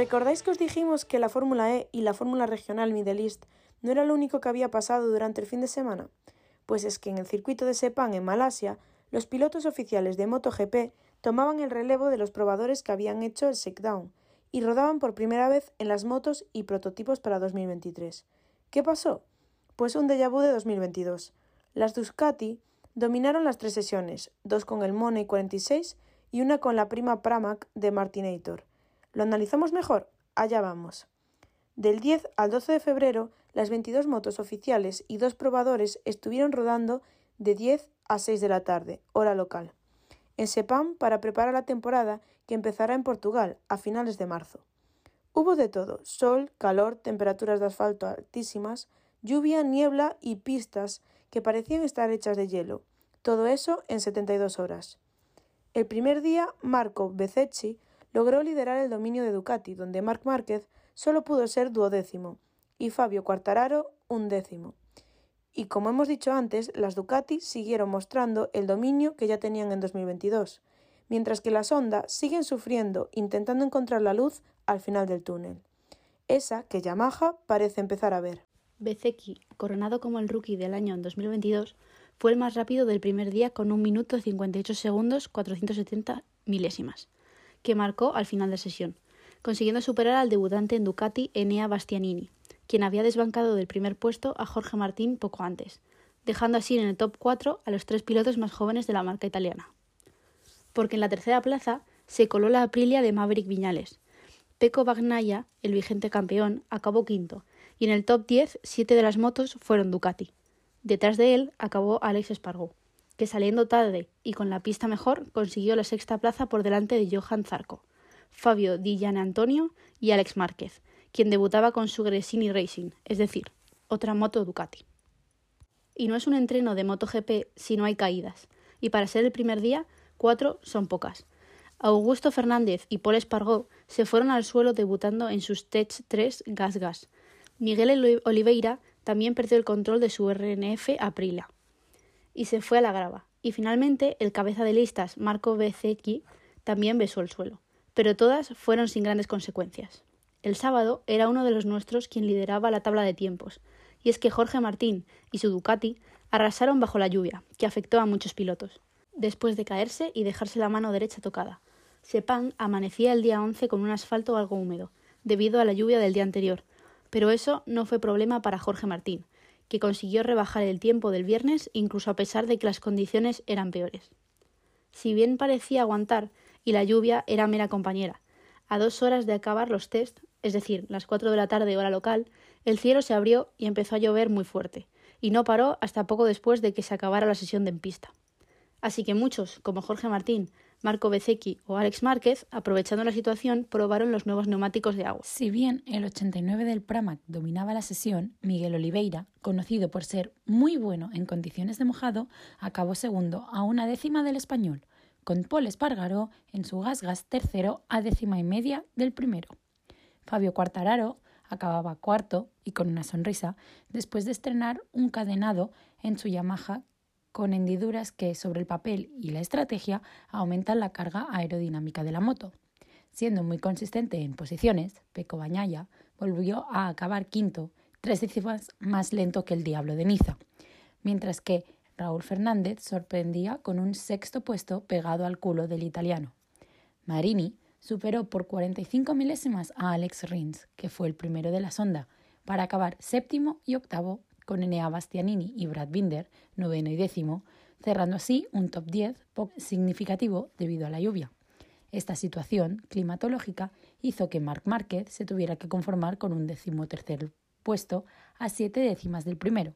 ¿Recordáis que os dijimos que la Fórmula E y la Fórmula Regional Middle East no era lo único que había pasado durante el fin de semana? Pues es que en el circuito de Sepang en Malasia, los pilotos oficiales de MotoGP tomaban el relevo de los probadores que habían hecho el shakedown y rodaban por primera vez en las motos y prototipos para 2023. ¿Qué pasó? Pues un déjà vu de 2022. Las Ducati dominaron las tres sesiones, dos con el Money 46 y una con la prima Pramac de Martinator. ¿Lo analizamos mejor? Allá vamos. Del 10 al 12 de febrero, las 22 motos oficiales y dos probadores estuvieron rodando de 10 a 6 de la tarde, hora local, en Sepam para preparar la temporada que empezará en Portugal a finales de marzo. Hubo de todo, sol, calor, temperaturas de asfalto altísimas, lluvia, niebla y pistas que parecían estar hechas de hielo, todo eso en 72 horas. El primer día, Marco Bezzecchi logró liderar el dominio de Ducati, donde Marc Márquez solo pudo ser duodécimo y Fabio Quartararo undécimo. Y como hemos dicho antes, las Ducati siguieron mostrando el dominio que ya tenían en 2022, mientras que las Honda siguen sufriendo intentando encontrar la luz al final del túnel. Esa que Yamaha parece empezar a ver. Bezeki, coronado como el rookie del año en 2022, fue el más rápido del primer día con 1 minuto 58 segundos 470 milésimas, que marcó al final de sesión, consiguiendo superar al debutante en Ducati Enea Bastianini, quien había desbancado del primer puesto a Jorge Martín poco antes, dejando así en el top 4 a los tres pilotos más jóvenes de la marca italiana. Porque en la tercera plaza se coló la Aprilia de Maverick Viñales. Pecco Bagnaia, el vigente campeón, acabó quinto, y en el top 10 siete de las motos fueron Ducati. Detrás de él acabó Alex Espargó, que saliendo tarde y con la pista mejor consiguió la sexta plaza por delante de Johan Zarco, Fabio Di Antonio y Alex Márquez, quien debutaba con su Gresini Racing, es decir, otra moto Ducati. Y no es un entreno de MotoGP si no hay caídas, y para ser el primer día, cuatro son pocas. Augusto Fernández y Paul Espargó se fueron al suelo debutando en sus Tech 3 Gas Gas. Miguel Oliveira también perdió el control de su RNF Aprilia y se fue a la grava. Y finalmente el cabeza de listas Marco Bezzecchi también besó el suelo, pero todas fueron sin grandes consecuencias. El sábado era uno de los nuestros quien lideraba la tabla de tiempos, y es que Jorge Martín y su Ducati arrasaron bajo la lluvia, que afectó a muchos pilotos, después de caerse y dejarse la mano derecha tocada. Sepang amanecía el día 11 con un asfalto algo húmedo, debido a la lluvia del día anterior, pero eso no fue problema para Jorge Martín, que consiguió rebajar el tiempo del viernes incluso a pesar de que las condiciones eran peores. Si bien parecía aguantar y la lluvia era mera compañera, a dos horas de acabar los test, es decir, las cuatro de la tarde hora local, el cielo se abrió y empezó a llover muy fuerte, y no paró hasta poco después de que se acabara la sesión de en pista. Así que muchos, como Jorge Martín, Marco Bezzecchi o Alex Márquez, aprovechando la situación, probaron los nuevos neumáticos de agua. Si bien el 89 del Pramac dominaba la sesión, Miguel Oliveira, conocido por ser muy bueno en condiciones de mojado, acabó segundo a una décima del español, con Paul Espargaró en su Gas tercero a décima y media del primero. Fabio Quartararo acababa cuarto y con una sonrisa después de estrenar un cadenado en su Yamaha con hendiduras que sobre el papel y la estrategia aumentan la carga aerodinámica de la moto. Siendo muy consistente en posiciones, Peco Bañaya volvió a acabar quinto, tres décimas más lento que el Diablo de Niza, mientras que Raúl Fernández sorprendía con un sexto puesto pegado al culo del italiano. Marini superó por 45 milésimas a Alex Rins, que fue el primero de la sonda, para acabar séptimo y octavo con Enea Bastianini y Brad Binder, noveno y décimo, cerrando así un top 10 poco significativo debido a la lluvia. Esta situación climatológica hizo que Marc Márquez se tuviera que conformar con un decimotercer puesto a siete décimas del primero,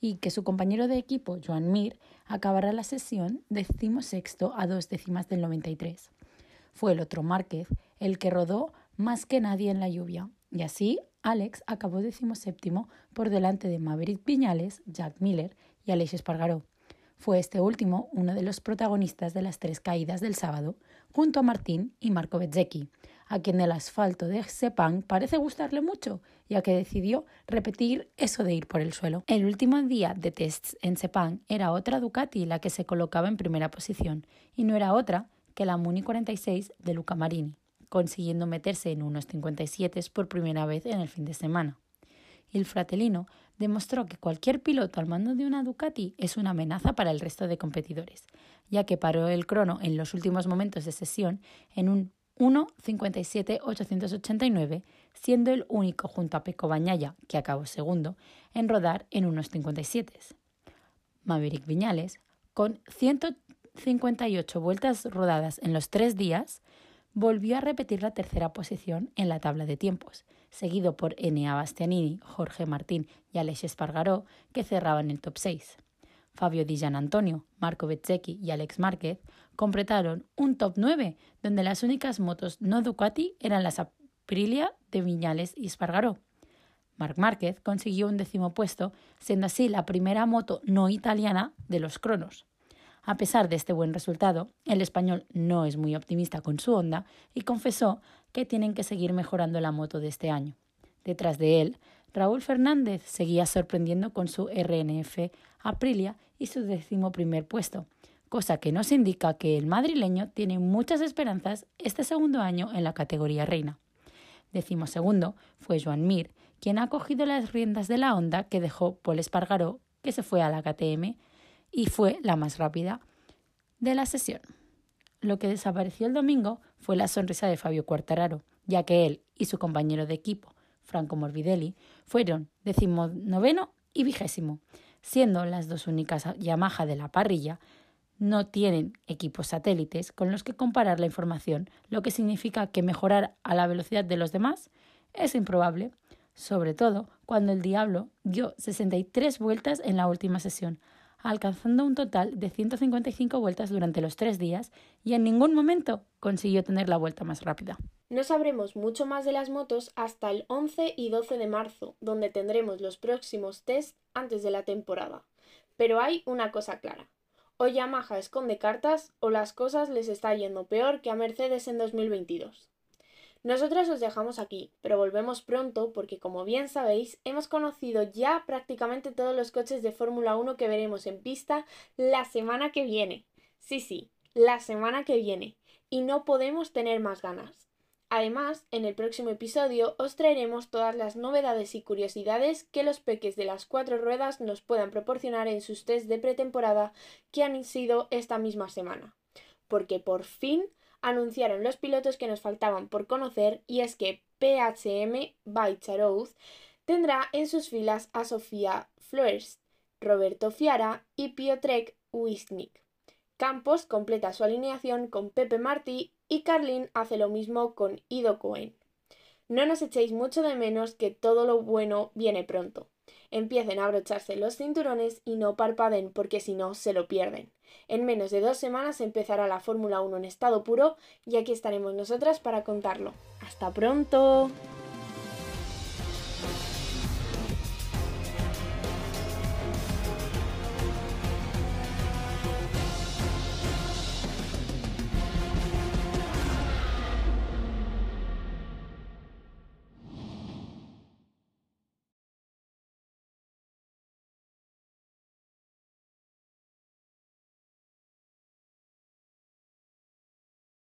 y que su compañero de equipo, Joan Mir, acabará la sesión decimosexto a dos décimas del 93. Fue el otro Márquez el que rodó más que nadie en la lluvia, y así Alex acabó decimoséptimo por delante de Maverick Piñales, Jack Miller y Alex Espargaró. Fue este último uno de los protagonistas de las tres caídas del sábado, junto a Martín y Marco Bezzecchi, a quien el asfalto de Sepang parece gustarle mucho, ya que decidió repetir eso de ir por el suelo. El último día de tests en Sepang era otra Ducati la que se colocaba en primera posición, y no era otra que la Muni 46 de Luca Marini, consiguiendo meterse en unos 57 por primera vez en el fin de semana. El Fratellino demostró que cualquier piloto al mando de una Ducati es una amenaza para el resto de competidores, ya que paró el crono en los últimos momentos de sesión en un 1.57.889, siendo el único junto a Peco Bañaya, que acabó segundo, en rodar en unos 57. Maverick Viñales, con 158 vueltas rodadas en los tres días, volvió a repetir la tercera posición en la tabla de tiempos, seguido por Enea Bastianini, Jorge Martín y Alex Espargaró, que cerraban el top 6. Fabio Di Antonio, Marco Bezzecchi y Alex Márquez completaron un top 9, donde las únicas motos no Ducati eran las Aprilia de Viñales y Espargaró. Marc Márquez consiguió un décimo puesto, siendo así la primera moto no italiana de los cronos. A pesar de este buen resultado, el español no es muy optimista con su Honda y confesó que tienen que seguir mejorando la moto de este año. Detrás de él, Raúl Fernández seguía sorprendiendo con su RNF Aprilia y su décimo primer puesto, cosa que nos indica que el madrileño tiene muchas esperanzas este segundo año en la categoría reina. Décimo segundo fue Joan Mir, quien ha cogido las riendas de la Honda que dejó Paul Espargaró, que se fue a la KTM y fue la más rápida de la sesión. Lo que desapareció el domingo fue la sonrisa de Fabio Quartararo, ya que él y su compañero de equipo, Franco Morbidelli, fueron decimonoveno y vigésimo, siendo las dos únicas Yamaha de la parrilla no tienen equipos satélites con los que comparar la información, lo que significa que mejorar a la velocidad de los demás es improbable, sobre todo cuando el Diablo dio 63 vueltas en la última sesión, alcanzando un total de 155 vueltas durante los tres días y en ningún momento consiguió tener la vuelta más rápida. No sabremos mucho más de las motos hasta el 11 y 12 de marzo, donde tendremos los próximos test antes de la temporada. Pero hay una cosa clara. O Yamaha esconde cartas o las cosas les está yendo peor que a Mercedes en 2022. Nosotras os dejamos aquí, pero volvemos pronto porque como bien sabéis, hemos conocido ya prácticamente todos los coches de Fórmula 1 que veremos en pista la semana que viene. Sí, sí, la semana que viene. Y no podemos tener más ganas. Además, en el próximo episodio os traeremos todas las novedades y curiosidades que los peques de las cuatro ruedas nos puedan proporcionar en sus test de pretemporada que han sido esta misma semana. Porque por fin anunciaron los pilotos que nos faltaban por conocer y es que PHM by Charouz tendrá en sus filas a Sofía Flores, Roberto Fiara y Piotrek Wisnik. Campos completa su alineación con Pepe Martí y Carlin hace lo mismo con Ido Cohen. No nos echéis mucho de menos que todo lo bueno viene pronto. Empiecen a abrocharse los cinturones y no parpaden porque si no se lo pierden. En menos de dos semanas empezará la Fórmula 1 en estado puro y aquí estaremos nosotras para contarlo. ¡Hasta pronto!